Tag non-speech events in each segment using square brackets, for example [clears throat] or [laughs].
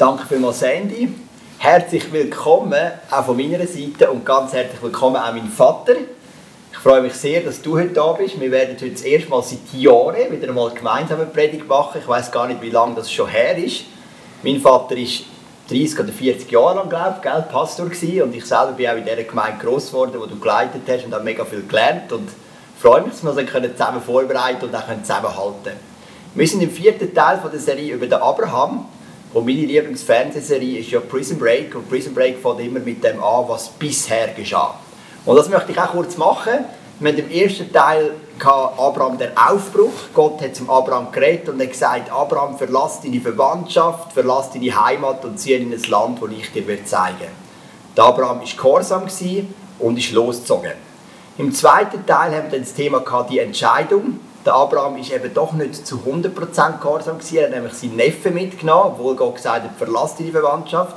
Danke vielmals, Sandy. Herzlich willkommen auch von meiner Seite und ganz herzlich willkommen auch mein Vater. Ich freue mich sehr, dass du heute da bist. Wir werden heute das erste Mal seit Jahren wieder einmal gemeinsam eine Predigt machen. Ich weiß gar nicht, wie lange das schon her ist. Mein Vater ist 30 oder 40 Jahre lang, glaube ich, Pastor gewesen. und ich selber bin auch in dieser Gemeinde groß geworden, wo du geleitet hast und habe mega viel gelernt und freue mich, dass wir uns zusammen vorbereiten und auch zusammenhalten können. Wir sind im vierten Teil von der Serie über den Abraham und meine Lieblingsfernsehserie ist ja Prison Break und Prison Break fängt immer mit dem an, was bisher geschah. Und das möchte ich auch kurz machen. Wir haben im ersten Teil Abraham der Aufbruch. Gott hat zum Abraham geredet und hat gesagt, Abraham, verlass deine Verwandtschaft, verlass deine Heimat und zieh in ein Land, das ich dir zeigen werde. Abraham war gehorsam und ist losgezogen. Im zweiten Teil haben wir dann das Thema die Entscheidung. Der Abraham ist eben doch nicht zu 100% gehorsam gewesen. Er hat nämlich seinen Neffen mitgenommen, obwohl Gott gesagt hat, verlass deine Verwandtschaft.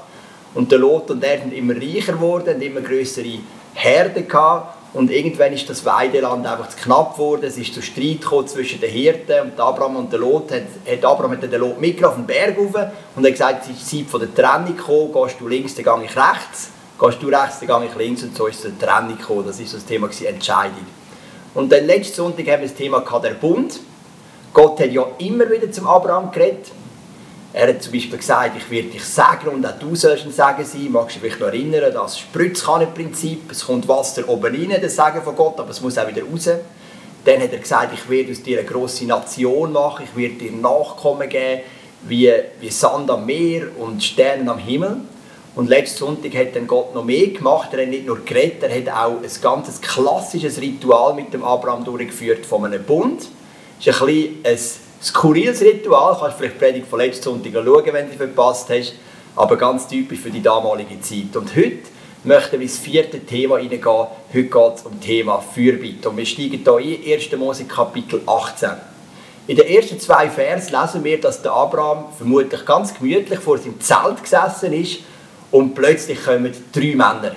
Und der Lot und er sind immer reicher geworden, immer größere Herden gehabt. Und irgendwann ist das Weideland einfach zu knapp geworden. Es ist zu Streit zwischen den Hirten und Abraham und der Lot. Hat, hat Abraham hat den Lot mitgenommen auf den Berg rauf und hat gesagt, es ist Zeit von der Trennung gekommen. Gehst du links, dann gehe ich rechts. Gehst du rechts, dann gehe ich links. Und so ist es eine Trennung gekommen. Das ist das Thema Entscheidung. Und dann letzten Sonntag haben wir das Thema der Bund. Gott hat ja immer wieder zum Abraham geredet. Er hat zum Beispiel gesagt, ich werde dich segnen und auch du sollst ein Segen sein. Magst du dich noch erinnern, das Spritzkannenprinzip. Es kommt Wasser oben rein, das Segen von Gott, aber es muss auch wieder raus. Dann hat er gesagt, ich werde aus dir eine grosse Nation machen, ich werde dir Nachkommen geben, wie, wie Sand am Meer und Sterne am Himmel. Und letzten Sonntag hat dann Gott noch mehr gemacht. Er hat nicht nur geredet, er hat auch ein ganz klassisches Ritual mit dem Abraham durchgeführt von einem Bund. Das ist ein bisschen ein skurriles Ritual. Du kannst vielleicht die Predigt von letzten Sonntag schauen, wenn du verpasst hast. Aber ganz typisch für die damalige Zeit. Und heute möchten wir ins vierte Thema hineingehen. Heute geht es um das Thema Fürbitte. Und wir steigen hier in 1. Mose Kapitel 18. In den ersten zwei Versen lesen wir, dass der Abraham vermutlich ganz gemütlich vor seinem Zelt gesessen ist und plötzlich kommen drei Männer.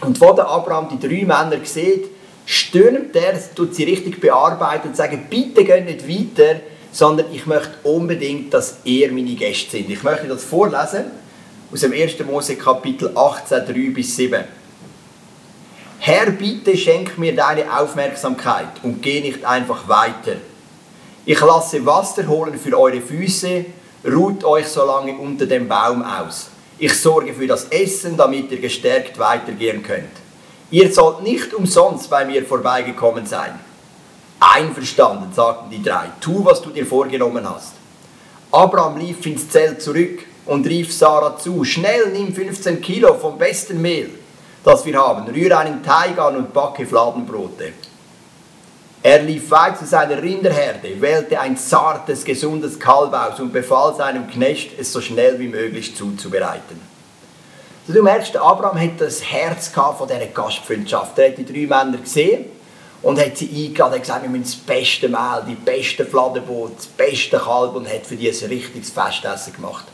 Und wo der Abraham die drei Männer sieht, stürmt er, tut sie richtig bearbeiten und sagt, bitte geht nicht weiter, sondern ich möchte unbedingt, dass ihr meine Gäste sind. Ich möchte das vorlesen aus dem 1. Mose Kapitel 18, 3 bis 7. Herr, bitte schenk mir deine Aufmerksamkeit und geh nicht einfach weiter. Ich lasse Wasser holen für eure Füße, ruht euch so lange unter dem Baum aus. Ich sorge für das Essen, damit ihr gestärkt weitergehen könnt. Ihr sollt nicht umsonst bei mir vorbeigekommen sein. Einverstanden, sagten die drei, tu, was du dir vorgenommen hast. Abraham lief ins Zelt zurück und rief Sarah zu, schnell nimm 15 Kilo vom besten Mehl, das wir haben, rühre einen Teig an und backe Fladenbrote. Er lief weit zu seiner Rinderherde, wählte ein zartes, gesundes Kalb aus und befahl seinem Knecht, es so schnell wie möglich zuzubereiten. Also du merkst, Abraham hat das Herz von dieser Gastfreundschaft. Er hat die drei Männer gesehen und hat sie eingeladen und gesagt, wir müssen das beste Mehl, die beste Fladenbrot, das beste Kalb und hat für die ein richtiges Festessen gemacht.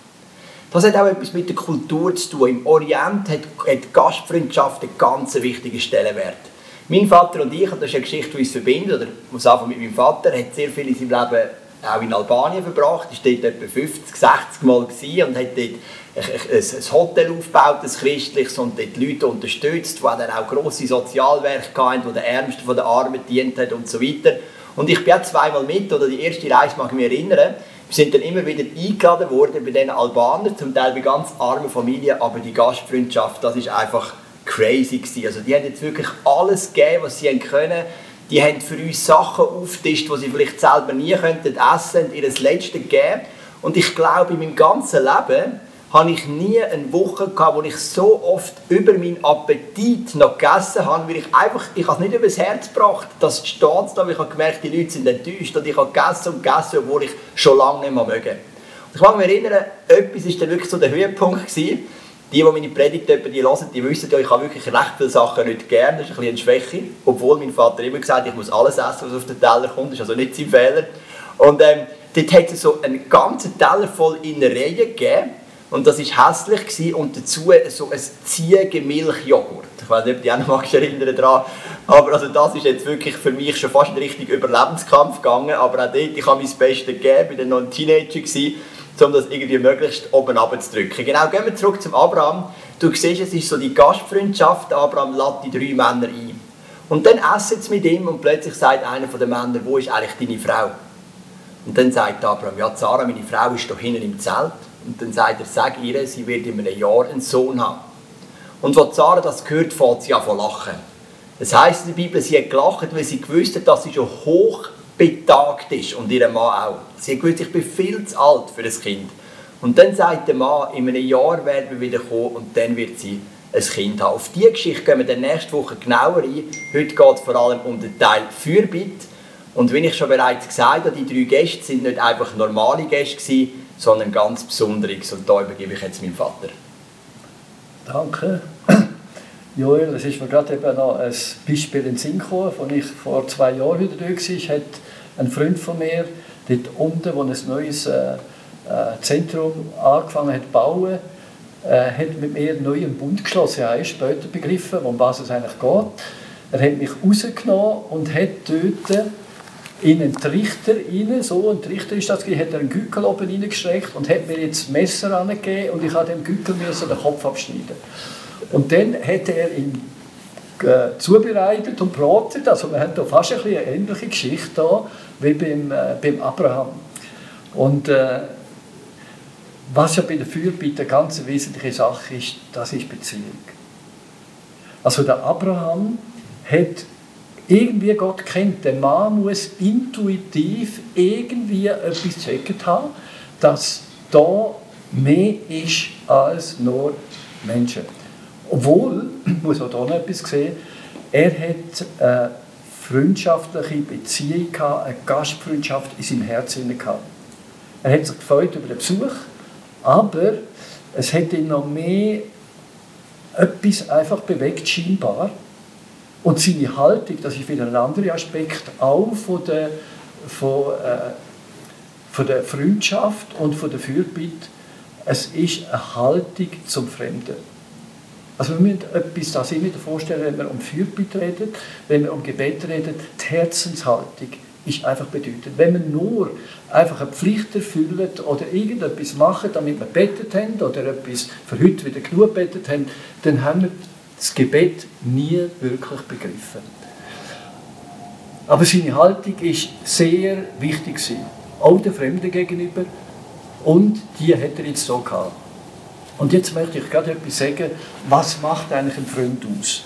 Das hat auch etwas mit der Kultur zu tun. Im Orient hat, hat Gastfreundschaft einen ganz wichtigen Stellenwert. Mein Vater und ich, und das ist eine Geschichte, die uns verbindet, oder ich muss anfangen mit meinem Vater, hat sehr viel in seinem Leben auch in Albanien verbracht, ist dort etwa 50, 60 Mal und hat dort ein Hotel aufgebaut, ein christliches, und dort Leute unterstützt, die dann auch grosse Sozialwerke hatten, die den Ärmsten von den Armen dient hat und so weiter. Und ich bin auch zweimal mit, oder die erste Reise mag ich mich erinnern, wir sind dann immer wieder eingeladen worden bei diesen Albanern, zum Teil bei ganz armen Familien, aber die Gastfreundschaft, das ist einfach crazy gewesen. Also die haben jetzt wirklich alles gegeben, was sie können. Die haben für uns Sachen aufgetischt, die sie vielleicht selber nie könnten essen und ihr das Letzte gegeben. Und ich glaube, in meinem ganzen Leben habe ich nie eine Woche gehabt, wo ich so oft über meinen Appetit noch gegessen habe, weil ich einfach, ich habe es nicht übers Herz gebracht. Das steht da, ich habe gemerkt, die Leute sind enttäuscht und ich habe gegessen und gegessen, obwohl ich schon lange nicht mehr möge. Ich kann mich erinnern, etwas war dann wirklich so der Höhepunkt gewesen. Die, die meine Predigt die hören, die wissen ja, ich habe wirklich recht viele Sachen nicht gern. Das ist ein bisschen eine Schwäche. Obwohl mein Vater immer gesagt hat, ich muss alles essen, was auf den Teller kommt. Das ist also nicht sein Fehler. Und ähm, dort hat es so einen ganzen Teller voll in Reihe gegeben. Und das war hässlich. Gewesen. Und dazu so ein Ziegenmilchjoghurt. Ich weiß nicht, ob die auch noch erinnern daran. Aber also das ist jetzt wirklich für mich schon fast ein richtiger Überlebenskampf gegangen. Aber auch dort, ich habe mein Bestes gegeben. Ich war noch ein Teenager. Gewesen. Um das irgendwie möglichst oben abzudrücken. Genau, gehen wir zurück zum Abraham. Du siehst, es ist so die Gastfreundschaft. Abraham lädt die drei Männer ein. Und dann essen sie mit ihm und plötzlich sagt einer von den Männern, wo ist eigentlich deine Frau? Und dann sagt Abraham, ja, Sarah, meine Frau ist doch hinten im Zelt. Und dann sagt er, sag ihr, sie wird in einem Jahr einen Sohn haben. Und als Sarah das hört, fängt sie an zu lachen. Das heisst in der Bibel, sie hat gelacht, weil sie gewusst hat, dass sie schon hoch betagt ist und ihr Mann auch. Sie hat gewusst, ich bin viel zu alt für das Kind. Und dann sagt der Mann, in einem Jahr werden wir wieder kommen und dann wird sie ein Kind haben. Auf diese Geschichte gehen wir dann nächste Woche genauer ein. Heute geht es vor allem um den Teil Fürbitte. Und wie ich schon bereits gesagt habe, die drei Gäste sind nicht einfach normale Gäste gewesen, sondern ganz besonderes. Und da übergebe ich jetzt meinem Vater. Danke. Joel, es ist mir gerade eben noch ein Beispiel in Sinn gekommen, als ich vor zwei Jahren wieder da war, hat ein Freund von mir dort unten, wo ein neues äh, äh, Zentrum angefangen hat zu bauen, äh, hat mit mir einen neuen Bund geschlossen. Er hat später begriffen, um was es eigentlich geht. Er hat mich rausgenommen und hat dort in einen Trichter rein, so ein Trichter ist das, hat er einen Gückel oben reingestreckt und hat mir jetzt das Messer angegeben und ich habe dem Gückel den Kopf abschneiden. Und dann hat er ihn äh, zubereitet und bratet. Also wir haben da fast ein eine ähnliche Geschichte da, wie beim, äh, beim Abraham. Und äh, was ja bei der Fürbitte eine ganz wesentliche Sache ist, das ist Beziehung. Also der Abraham hat irgendwie Gott kennt. Der Mann muss intuitiv irgendwie etwas gecheckt haben, dass da mehr ist als nur Menschen. Obwohl, [clears throat] ich muss auch hier noch etwas sehen, er hat eine freundschaftliche Beziehung eine Gastfreundschaft in seinem Herzen gehabt. Er hat sich gefreut über den Besuch, aber es hat ihn noch mehr etwas einfach bewegt, scheinbar. Und seine Haltung, das ist wieder ein anderer Aspekt, auch von der, von, äh, von der Freundschaft und von der Fürbitte, es ist eine Haltung zum Fremden. Also wir müssen etwas das immer vorstellen, wenn wir um Fürbitte reden, wenn wir um Gebet reden, die Herzenshaltung ist einfach bedeutend. Wenn wir nur einfach eine Pflicht erfüllen oder irgendetwas machen, damit wir bettet haben oder etwas für heute wieder genug bettet haben, dann haben wir das Gebet nie wirklich begriffen. Aber seine Haltung ist sehr wichtig auch den Fremden gegenüber und die hat er jetzt so gehabt. Und jetzt möchte ich gerade etwas sagen, was macht eigentlich ein Freund aus?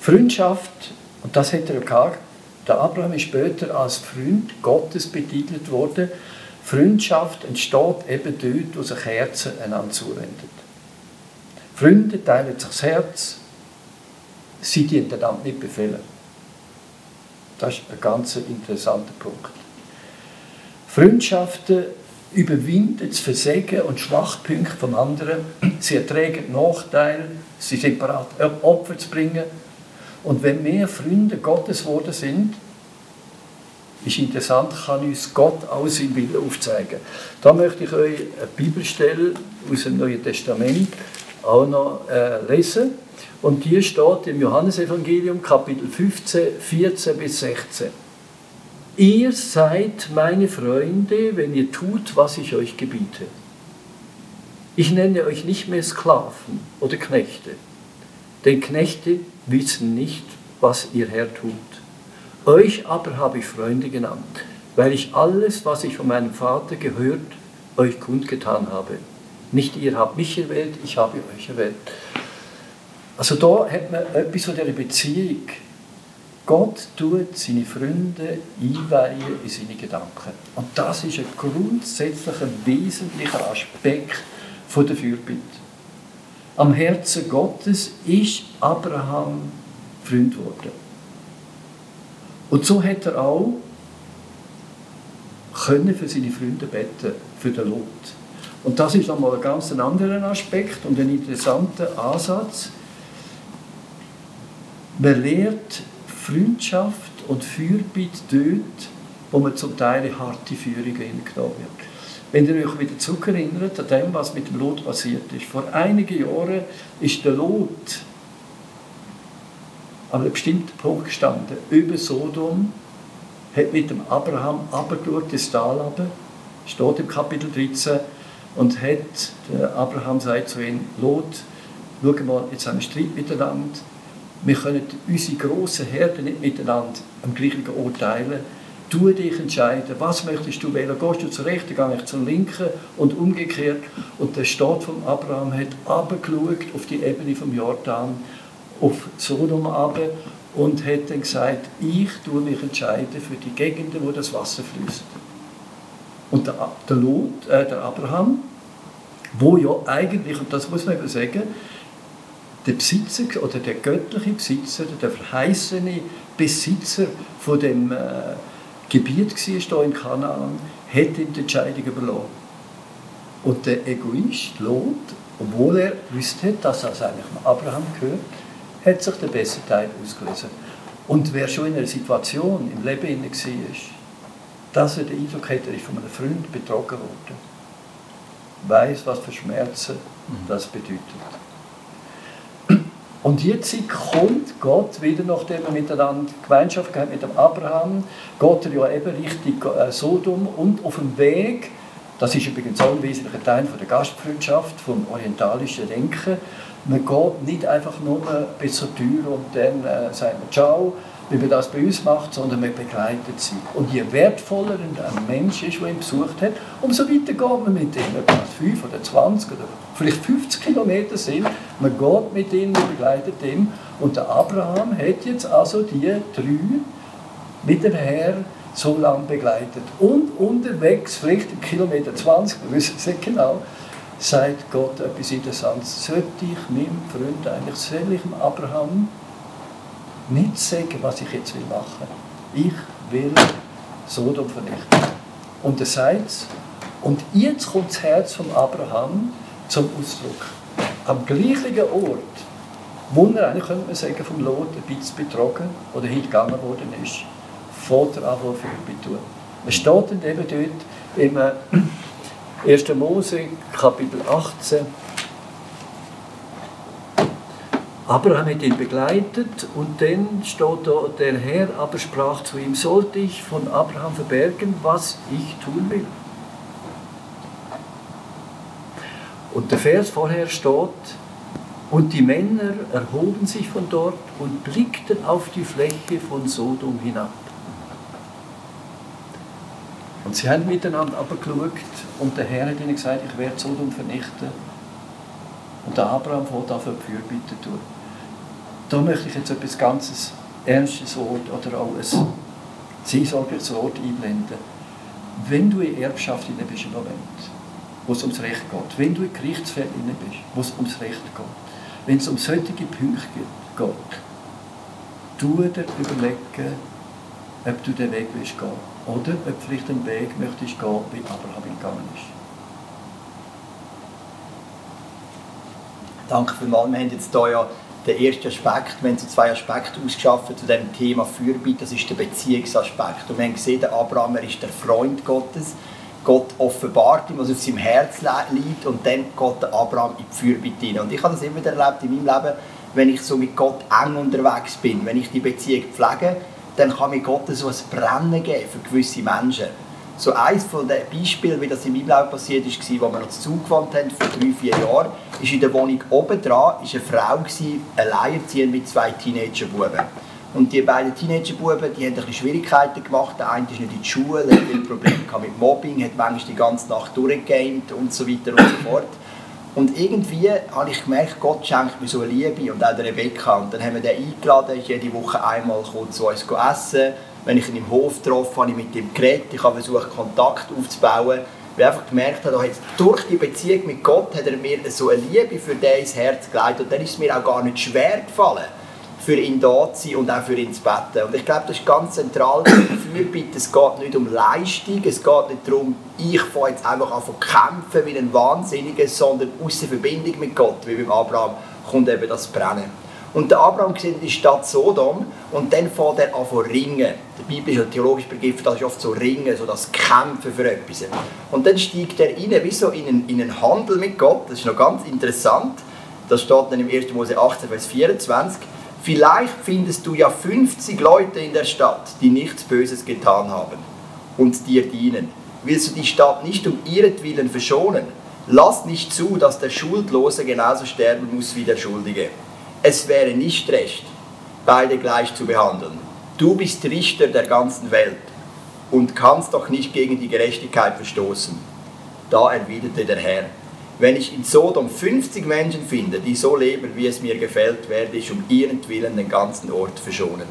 Freundschaft, und das hat er gehabt, der Abraham ist später als Freund Gottes betitelt worden. Freundschaft entsteht eben dort, wo sich Herzen einander zuwenden. Freunde teilen sich das Herz, sie dienen einander nicht befehlen. Das ist ein ganz interessanter Punkt. Freundschaften überwinden das Versägen und Schwachpunkte vom anderen. Sie ertragen Nachteile, sie sind bereit, Opfer zu bringen. Und wenn mehr Freunde Gottes geworden sind, ist interessant, kann uns Gott auch sein Willen aufzeigen. Da möchte ich euch eine Bibelstelle aus dem Neuen Testament auch noch äh, lesen. Und die steht im Johannesevangelium Kapitel 15, 14 bis 16. Ihr seid meine Freunde, wenn ihr tut, was ich euch gebiete. Ich nenne euch nicht mehr Sklaven oder Knechte, denn Knechte wissen nicht, was ihr Herr tut. Euch aber habe ich Freunde genannt, weil ich alles, was ich von meinem Vater gehört, euch kundgetan habe. Nicht ihr habt mich erwählt, ich habe euch erwählt. Also da hat man etwas von dieser Beziehung. Gott tut seine Freunde einweihen in seine Gedanken. Und das ist ein grundsätzlicher, wesentlicher Aspekt der Fürbitte. Am Herzen Gottes ist Abraham Freund geworden. Und so hat er auch können für seine Freunde beten, für den Lot. Und das ist nochmal ein ganz anderer Aspekt und ein interessanter Ansatz. Man lehrt Freundschaft und Fürbitte dort, wo man zum Teil harte Führungen hingenommen wird. Wenn ihr euch wieder zurückerinnert an dem, was mit dem Lot passiert ist. Vor einigen Jahren ist der Lot an einem bestimmten Punkt gestanden, über Sodom, hat mit dem Abraham abgeschaut, das Tal runter, steht im Kapitel 13, und hat, der Abraham sagt zu ihm, Lot, schau mal, jetzt haben wir Streit miteinander, wir können unsere grossen Herden nicht miteinander am gleichen Ort teilen. Du dich entscheiden, was möchtest du wählen? Gehst du zur Rechten, gehe ich zur Linken und umgekehrt. Und der Staat von Abraham hat abgeschaut auf die Ebene vom Jordan, auf Sodom runter und hat dann gesagt, ich tue mich entscheiden für die Gegenden, wo das Wasser fließt. Und der, der, Lot, äh, der Abraham, wo ja eigentlich, und das muss man eben sagen, der Besitzer oder der göttliche Besitzer, der verheißene Besitzer von dem äh, Gebiet war, hier in Kanaan, hat ihm die Entscheidung überlassen. Und der Egoist, Lot, obwohl er wusste, dass er eigentlich Abraham gehört, hat sich den besseren Teil ausgelesen. Und wer schon in einer Situation im Leben war, dass er den Eindruck hatte, er ist von einem Freund betrogen worden, weiß, was für Schmerzen mhm. das bedeutet. Und jetzt kommt Gott wieder, nachdem er miteinander Gemeinschaft gehabt mit dem Abraham, geht er ja eben Richtung äh, Sodom und auf dem Weg, das ist übrigens auch ein wesentlicher Teil von der Gastfreundschaft, vom orientalischen Denken, man geht nicht einfach nur bis zur Tür und dann äh, sagt man Ciao, wie man das bei uns macht, sondern man begleitet sie. Und je wertvoller ein Mensch ist, der ihn besucht hat, umso weiter geht man mit ihm. Ob das 5 oder 20 oder vielleicht 50 Kilometer sind, man geht mit ihm, man begleitet ihn. Und der Abraham hat jetzt also die drei mit dem Herr so lange begleitet. Und unterwegs, vielleicht Kilometer 20, wir wissen es nicht genau, sagt Gott etwas Interessantes. Sollte ich meinem Freund eigentlich, soll ich Abraham nicht sagen, was ich jetzt will machen. Ich will Sodom vernichten. Und er sagt und jetzt kommt das Herz von Abraham zum Ausdruck. Am gleichen Ort, wo er eigentlich, könnte man sagen, vom Lot ein bisschen betrogen oder hingegangen worden ist, fährt er an, Fürbitte tun. Es steht dann eben dort im [clears throat] 1. Mose, Kapitel 18, Abraham hat ihn begleitet und dann steht da, der Herr aber sprach zu ihm, sollte ich von Abraham verbergen, was ich tun will? Und der Vers vorher steht, und die Männer erhoben sich von dort und blickten auf die Fläche von Sodom hinab. Und sie haben miteinander abgeschaut und der Herr hat ihnen gesagt, ich werde Sodom vernichten. Und der Abraham fährt dafür Fürbitte tun. Da möchte ich jetzt etwas ganz Ernstes Wort oder auch ein seelsorgliches Wort einblenden. Wenn du in Erbschaft inne bist im Moment, wo es ums Recht geht, wenn du in Gerichtsfällen inne bist, wo es ums Recht geht, wenn es um solche Punkte geht, tu dir überlegen, ob du den Weg willst gehen oder ob du vielleicht den Weg möchtest gehen, wie Abraham gegangen ist. Danke vielmals. Wir haben jetzt hier ja der erste Aspekt, wir haben zwei Aspekte ausgeschaffen zu dem Thema Fürbitte, das ist der Beziehungsaspekt. Und wir haben gesehen, der Abraham er ist der Freund Gottes. Gott offenbart ihm, was auf seinem Herz liegt und dann geht der Abraham in die Fürbitte hinein. Und ich habe das immer wieder erlebt in meinem Leben, wenn ich so mit Gott eng unterwegs bin, wenn ich die Beziehung pflege, dann kann mir Gott so ein Brennen geben für gewisse Menschen. So eines von den Beispielen, wie das in meinem Leben passiert ist, als wir uns zugewandt haben, vor drei, vier Jahren, ist in der Wohnung oben dran eine Frau, alleinerziehend mit zwei Teenagerbuben. Und die beiden Teenagerbuben, die haben ein bisschen Schwierigkeiten gemacht. Der eine ist nicht in die Schule, hat viele Probleme mit Mobbing, hat manchmal die ganze Nacht durchgegamed und so weiter und so fort. Und irgendwie habe ich gemerkt, Gott schenkt mir so eine Liebe und auch der Rebecca. Und dann haben wir den eingeladen, ist jede Woche einmal zu uns essen wenn ich ihn im Hof getroffen habe, ich mit ihm geredet, ich habe versucht, Kontakt aufzubauen, weil ich einfach gemerkt habe, durch die Beziehung mit Gott hat er mir so eine Liebe für den ins Herz gelegt und dann ist es mir auch gar nicht schwer gefallen, für ihn da zu sein und auch für ihn zu beten. Und ich glaube, das ist ganz zentral für Bitte. Es geht nicht um Leistung, es geht nicht darum, ich fange jetzt einfach an zu kämpfen wie ein Wahnsinniger, sondern aus der Verbindung mit Gott, wie beim Abraham, kommt eben das Brennen. Und der Abraham sieht die Stadt Sodom und dann fängt er an zu ringen. Der Bibel ist ja theologisch Begriff, das ist oft so Ringen, so das Kämpfen für etwas. Und dann steigt er rein, wie so in einen, in einen Handel mit Gott. Das ist noch ganz interessant. Das steht dann im 1. Mose 18, Vers 24. Vielleicht findest du ja 50 Leute in der Stadt, die nichts Böses getan haben und dir dienen. willst du die Stadt nicht um ihretwillen verschonen? Lass nicht zu, dass der Schuldlose genauso sterben muss wie der Schuldige. Es wäre nicht recht, beide gleich zu behandeln. Du bist Richter der ganzen Welt und kannst doch nicht gegen die Gerechtigkeit verstoßen. Da erwiderte der Herr, wenn ich in Sodom 50 Menschen finde, die so leben, wie es mir gefällt, werde ich um ihren Willen den ganzen Ort verschonen.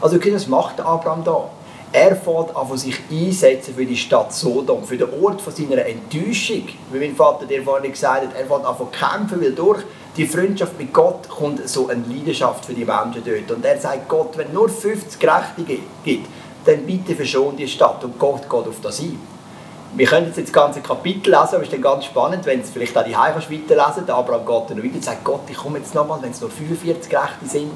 Also, was macht Abraham da? Er fährt an, sich einsetzen für die Stadt Sodom, für den Ort von seiner Enttäuschung. Wie mein Vater dir vorhin gesagt hat, er fährt an kämpfen, weil durch die Freundschaft mit Gott kommt so eine Leidenschaft für die Menschen dort. Und er sagt, Gott, wenn nur 50 Gerechte gibt, dann bitte verschon die Stadt. Und Gott geht auf das ein. Wir können jetzt das ganze Kapitel lesen, aber es ist dann ganz spannend, wenn es vielleicht auch die Heimkast weiterlesen der Abraham geht dann wieder und sagt, Gott, ich komme jetzt nochmal, wenn es nur 45 Gerechte sind.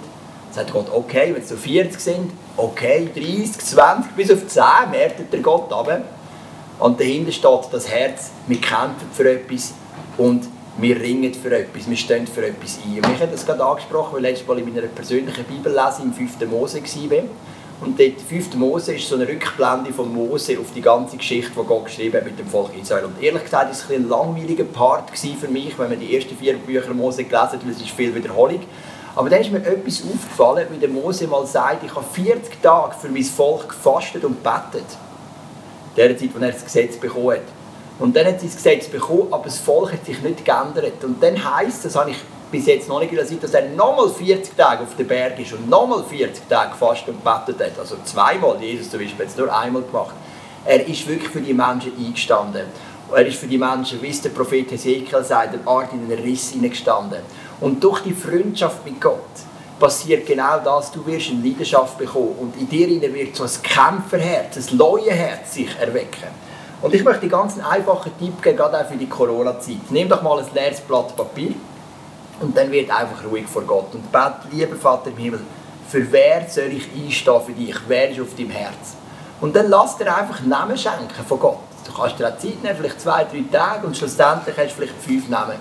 Sagt Gott, okay, wenn es nur 40 sind, okay, 30, 20, bis auf 10, merkt der Gott aber. Und dahinter steht das Herz, wir kämpfen für etwas und wir ringen für etwas, wir stehen für etwas ein. Und ich habe das gerade angesprochen, weil letztes Mal in meiner persönlichen Bibellese im 5. Mose war. Und dort 5. Mose ist so eine Rückblende von Mose auf die ganze Geschichte, die Gott geschrieben hat mit dem Volk Israel. Und ehrlich gesagt war es ein, langweiliger Part für mich, wenn man die ersten vier Bücher Mose gelesen hat, weil es ist viel Wiederholung. Aber dann ist mir etwas aufgefallen, wie der Mose mal sagt, ich habe 40 Tage für mein Volk gefastet und betet. In der Zeit, als er das Gesetz bekommen hat. Und dann hat sie das Gesetz bekommen, aber das Volk hat sich nicht geändert. Und dann heisst, das habe ich bis jetzt noch nicht gelesen, dass er nochmal 40 Tage auf dem Berg ist und nochmal 40 Tage gefastet und betet hat. Also zweimal, Jesus zum Beispiel, hat es nur einmal gemacht. Er ist wirklich für die Menschen eingestanden. Er ist für die Menschen, wie es der Prophet Hesekiel sagt, eine Art in den Riss hineingestanden. Und durch die Freundschaft mit Gott passiert genau das, du wirst eine Leidenschaft bekommen und in dir wird so ein Kämpferherz, ein Leuenherz sich erwecken. Und ich möchte ganz einen einfachen Tipp geben, gerade auch für die Corona-Zeit. Nimm doch mal ein leeres Blatt Papier und dann wird einfach ruhig vor Gott und bet, lieber Vater im Himmel, für wer soll ich einstehen für dich? Wer ist auf deinem Herz? Und dann lass dir einfach Namen schenken von Gott. Du kannst dir auch Zeit nehmen, vielleicht zwei, drei Tage und schlussendlich hast du vielleicht fünf Namen.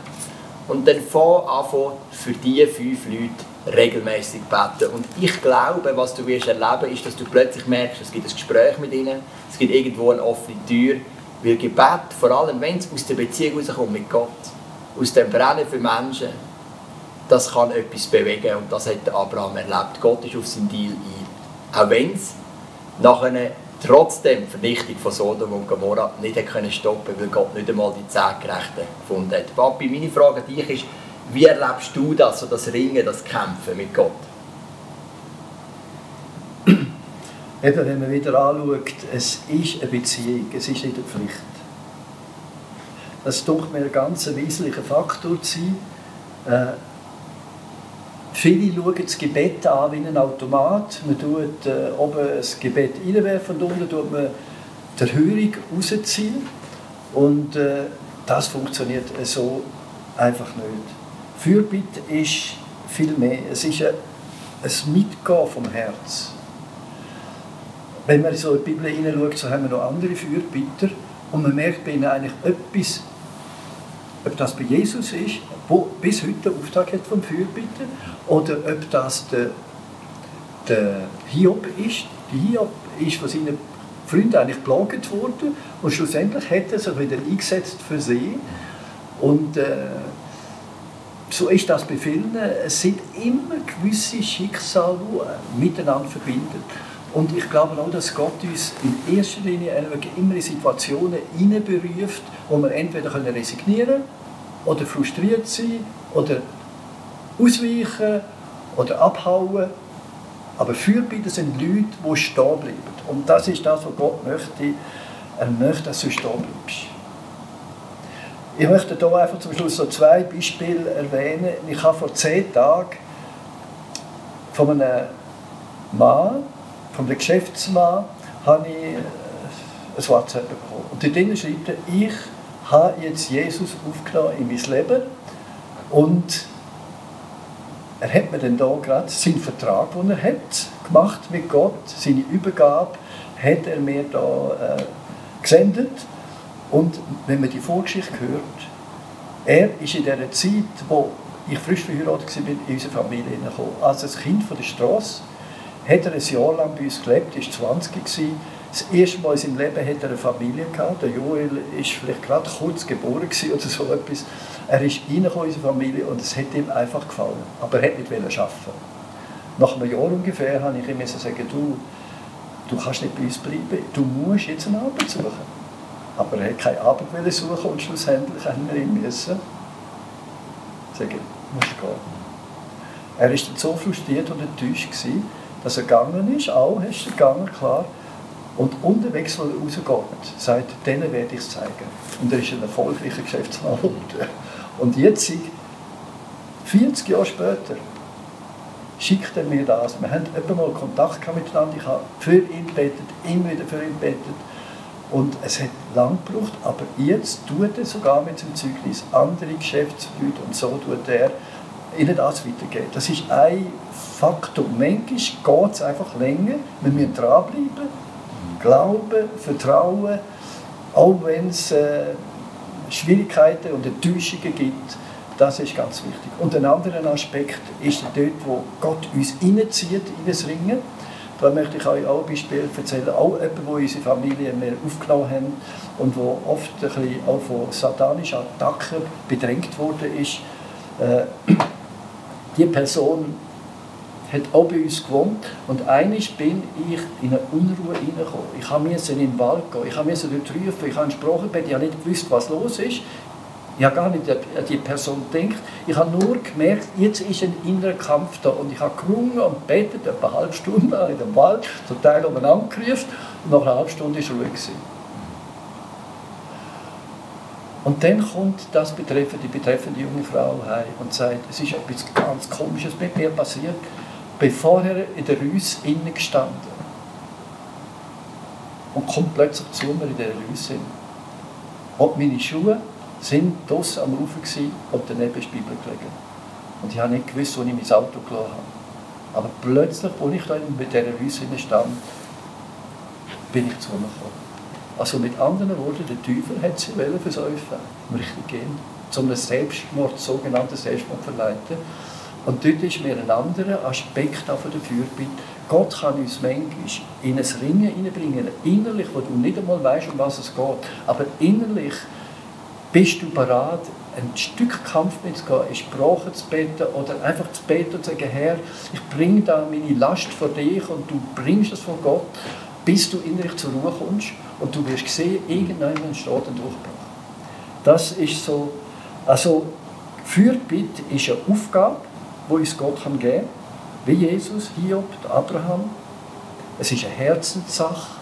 Und dann fang an, für diese fünf Leute regelmäßig beten. Und ich glaube, was du wirst erleben, ist, dass du plötzlich merkst, es gibt ein Gespräch mit ihnen, es gibt irgendwo eine offene Tür. Weil Gebet, vor allem wenn es aus der Beziehung rauskommt mit Gott, aus dem Brennen für Menschen, das kann etwas bewegen und das hat Abraham erlebt. Gott ist auf sein Deal ein. Auch wenn es nachher trotzdem die Vernichtung von Sodom und Gomorra nicht können stoppen weil Gott nicht einmal die zehn Gerechten gefunden hat. Papi, meine Frage an dich ist, wie erlebst du das, so das Ringen, das Kämpfen mit Gott? Eben, wenn man wieder anschaut, es ist eine Beziehung, es ist nicht eine Pflicht. Das doch mir ein ganz wesentlicher Faktor zu sein. Äh, Viele schauen das Gebet an wie ein Automat. Man tut äh, oben das Gebet reinwerfen und unten tut man die Erhörung rausziehen. Und äh, das funktioniert so einfach nicht. Fürbitte ist viel mehr. Es ist ein, ein Mitgehen vom Herz. Wenn man so in die Bibel hineinschaut, so haben wir noch andere Fürbitter und man merkt bei ihnen eigentlich etwas, ob das bei Jesus ist, wo bis heute der Auftrag hat vom Fürbitter, oder ob das der, der Hiob ist. Der Hiob ist von seinen Freunden eigentlich geplagt worden und schlussendlich hat er sich wieder eingesetzt für sie. Und äh, so ist das bei vielen. Es sind immer gewisse Schicksale, die miteinander verbinden. Und ich glaube auch, dass Gott uns in erster Linie immer in Situationen hineinberuft, wo wir entweder resignieren können oder frustriert sein oder ausweichen oder abhauen. Aber Fürbitter sind Leute, die stehen bleiben. Und das ist das, was Gott möchte. Er möchte, dass du stehen bleibst. Ich möchte hier einfach zum Schluss so zwei Beispiele erwähnen. Ich habe vor zehn Tagen von einem Mann, von einem Geschäftsmann, habe ich äh, ein WhatsApp bekommen. Und dort schreibt er, ich habe jetzt Jesus aufgenommen in mein Leben und er hat mir dann da gerade seinen Vertrag, den er hat gemacht mit Gott, seine Übergabe, hat er mir da äh, gesendet. Und wenn man die Vorgeschichte hört, er ist in der Zeit, wo ich frisch verheiratet war, in unsere Familie gekommen. Als ein Kind von der Straße hat er ein Jahr lang bei uns gelebt, ist 20 gewesen. das erste Mal in seinem Leben hat er eine Familie gehabt. Der Joel ist vielleicht gerade kurz geboren oder so etwas. Er ist in unsere Familie und es hat ihm einfach gefallen. Aber er wollte nicht arbeiten. Nach einem Jahr ungefähr habe ich ihm sagen, du, du kannst nicht bei uns bleiben, du musst jetzt eine Arbeit suchen. Aber er hat keine Arbeit suchen und schlussendlich haben wir ihm müssen sagen, du musst gehen. Er war so frustriert und enttäuscht, gewesen, dass er gegangen ist, auch ist er gegangen, klar, und unterwegs, wo er rausgeht, sagt, denen werde ich es zeigen. Und er ist ein erfolgreicher Geschäftsmann. [laughs] Und jetzt, 40 Jahre später, schickt er mir das. Wir haben etwa mal Kontakt miteinander. Ich habe für ihn betet, immer wieder für ihn betet. Und es hat lang gebraucht, aber jetzt tut er sogar mit seinem Zeugnis andere Geschäftsleute und so tut er ihnen das weitergeben. Das ist ein Faktor. Manchmal geht es einfach länger. Wir müssen dranbleiben, glauben, vertrauen, auch wenn es äh, Schwierigkeiten und Enttäuschungen gibt. Das ist ganz wichtig. Und ein anderer Aspekt ist dort, wo Gott uns reinzieht in das Ringen da möchte ich euch auch ein Beispiel erzählen. Auch jemand, wo unsere Familie mehr aufgenommen haben und wo oft ein bisschen auch von satanischen Attacken bedrängt worden ist. Äh, die Person hat auch bei uns gewohnt und eines bin ich in eine Unruhe hineingekommen. Ich musste in den Wald gehen, ich musste dort rufen, ich habe gesprochen, ich habe nicht gewusst, was los ist. Ich habe gar nicht an die Person gedacht. Ich habe nur gemerkt, jetzt ist ein innerer Kampf da. Und ich habe gerungen und betet, etwa eine halbe Stunde in dem Wald, zum Teil umeinander gerufen. Und nach einer halben Stunde war ruhig. Und dann kommt das betreffende, die betreffende junge Frau heim und sagt, es ist etwas ganz Komisches mit mir passiert, bevor er in der Rüse innen gestanden. Und kommt plötzlich zu mir in der Rüse hin. Und meine Schuhe sind draußen am Ufer und daneben ist die Bibel gelegen. Und ich habe nicht gewusst, wo ich mein Auto gelassen habe. Aber plötzlich, als ich da mit dieser Rüse stand, bin ich zu mir gekommen. Also mit anderen Worten, der Teufel hat sie versäufen, richtig gehen, zum Selbstmord, sogenannten Selbstmord verleiten. Und dort ist mir ein anderer Aspekt von der Fürbitte. Gott kann uns manchmal in ein Ringen hineinbringen, innerlich, wo du nicht einmal weißt, um was es geht, aber innerlich bist du bereit, ein Stück Kampf mitzugehen, in Sprache zu beten oder einfach zu beten und zu sagen, Herr, ich bringe da meine Last vor dich und du bringst es von Gott, bis du innerlich zur Ruhe kommst und du wirst sehen, irgendwann steht ein Durchbruch. Das ist so, also Fürbitte ist eine Aufgabe, die uns Gott geben kann, wie Jesus, Hiob, Abraham. Es ist eine Herzenssache,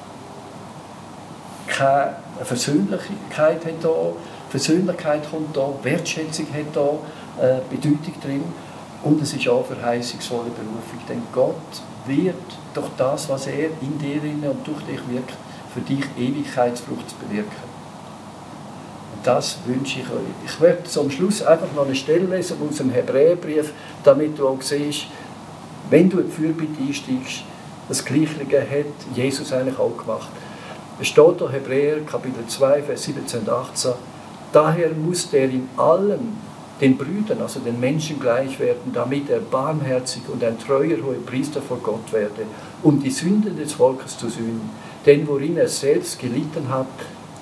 keine Versöhnlichkeit hat hier Versöhnlichkeit kommt da, Wertschätzung hat da äh, Bedeutung drin und es ist auch verheißungsvolle Berufung. Denn Gott wird durch das, was er in dir und durch dich wirkt, für dich Ewigkeitsfrucht bewirken. Das wünsche ich euch. Ich werde zum Schluss einfach noch eine Stelle lesen aus dem Hebräerbrief, damit du auch siehst, wenn du in die Fürbitte einsteigst, das Gleiche hat Jesus eigentlich auch gemacht. Es steht da Hebräer Kapitel 2, Vers 17 und 18, Daher muss er in allem den Brüdern, also den Menschen gleich werden, damit er barmherzig und ein treuer hoher Priester vor Gott werde, um die Sünden des Volkes zu sühnen. Denn worin er selbst gelitten hat,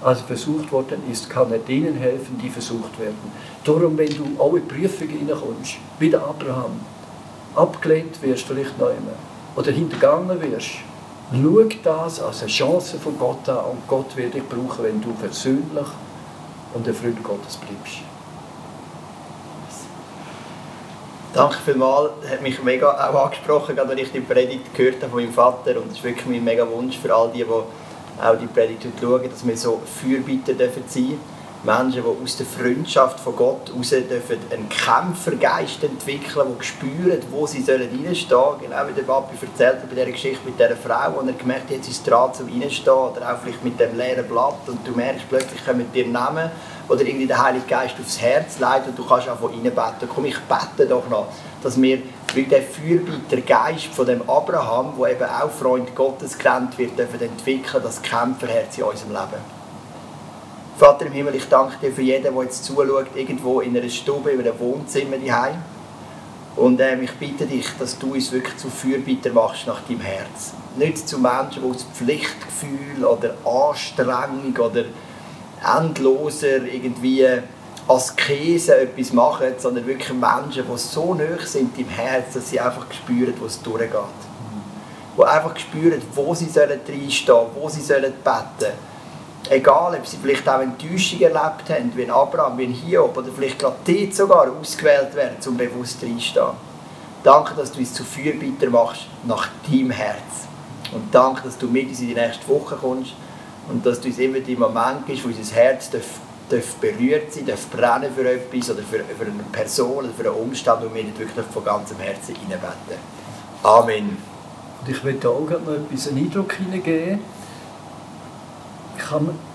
als er versucht worden ist, kann er denen helfen, die versucht werden. Darum, wenn du alle Prüfungen hineinkommst, wie der Abraham, abgelehnt wirst vielleicht noch immer, oder hintergangen wirst, schau das als eine Chance von Gott an und Gott wird dich brauchen, wenn du versöhnlich und der Freund Gottes bleibst. Danke vielmals, hat mich mega auch angesprochen, gerade wenn ich die Predigt gehört habe von meinem Vater und es ist wirklich mein mega Wunsch für all die, die auch die Predigt schauen, dass wir so Fürbitter dürfen sein Menschen, die aus der Freundschaft von Gott heraus dürfen einen Kämpfergeist entwickeln, die spüren, wo sie reinstehen sollen. Genau wie der Papi erzählt hat bei dieser Geschichte mit dieser Frau, und er gemerkt hat, jetzt ist es dran zum Reinstehen oder auch vielleicht mit dem leeren Blatt und du merkst plötzlich kommen dir Namen oder irgendwie der Heilige Geist aufs Herz leiten und du kannst auch von innen beten. Komm, ich bete doch noch, dass wir wie der Fürbitter von dem Abraham, der eben auch Freund Gottes genannt wird, dürfen entwickeln, das Kämpferherz in unserem Leben. Vater im Himmel, ich danke dir für jeden, der jetzt zuschaut, irgendwo in einer Stube, in einem Wohnzimmer daheim. Und ähm, ich bitte dich, dass du uns wirklich zu Fürbitter machst nach deinem Herz. Nicht zu Menschen, die aus Pflichtgefühl oder Anstrengung oder endloser irgendwie Askese etwas machen, sondern wirklich Menschen, die so nah sind im Herz, dass sie einfach spüren, wo es durchgeht. Die einfach spüren, wo sie sollen reinstehen wo sie sollen beten Egal, ob sie vielleicht auch Enttäuschung erlebt haben, wie Abraham, wie Hiob, oder vielleicht gerade dort sogar ausgewählt werden, um bewusst reinstehen. Danke, dass du uns zu Fürbitter machst nach deinem Herz. Und danke, dass du mit uns in die nächste Woche kommst und dass du uns immer die Moment gibst, wo unser Herz darf, berührt sein darf, brennen für etwas oder für, für eine Person oder für einen Umstand, wo wir nicht wirklich von ganzem Herzen hineinbeten. Amen. Und ich möchte auch noch etwas einen Eindruck hineingeben. Ich,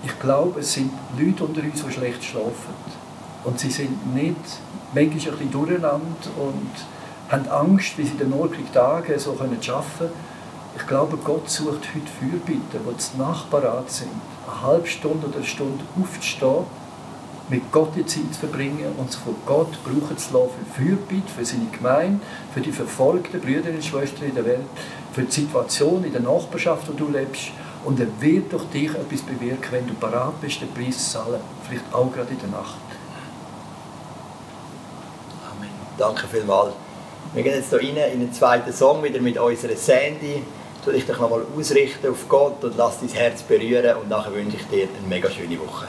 ich glaube, es sind Leute unter uns, die schlecht schlafen. Und sie sind nicht manchmal ein bisschen durcheinander und haben Angst, wie sie den morgigen Tagen so arbeiten können. Ich glaube, Gott sucht heute Fürbitter, die zu nachbarat sind, eine halbe Stunde oder eine Stunde aufzustehen, mit Gott die Zeit zu verbringen und sich von Gott brauchen zu lassen für Fürbitte, für seine Gemeinde, für die verfolgten Brüder und Schwestern in der Welt, für die Situation in der Nachbarschaft, wo du lebst. Und er wird durch dich etwas bewirken, wenn du parat bist, den Preis zu zahlen, vielleicht auch gerade in der Nacht. Amen. Danke vielmals. Wir gehen jetzt hier rein in den zweiten Song wieder mit unserer Sandy. Du dich nochmal ausrichten auf Gott und lass dein Herz berühren und nachher wünsche ich dir eine mega schöne Woche.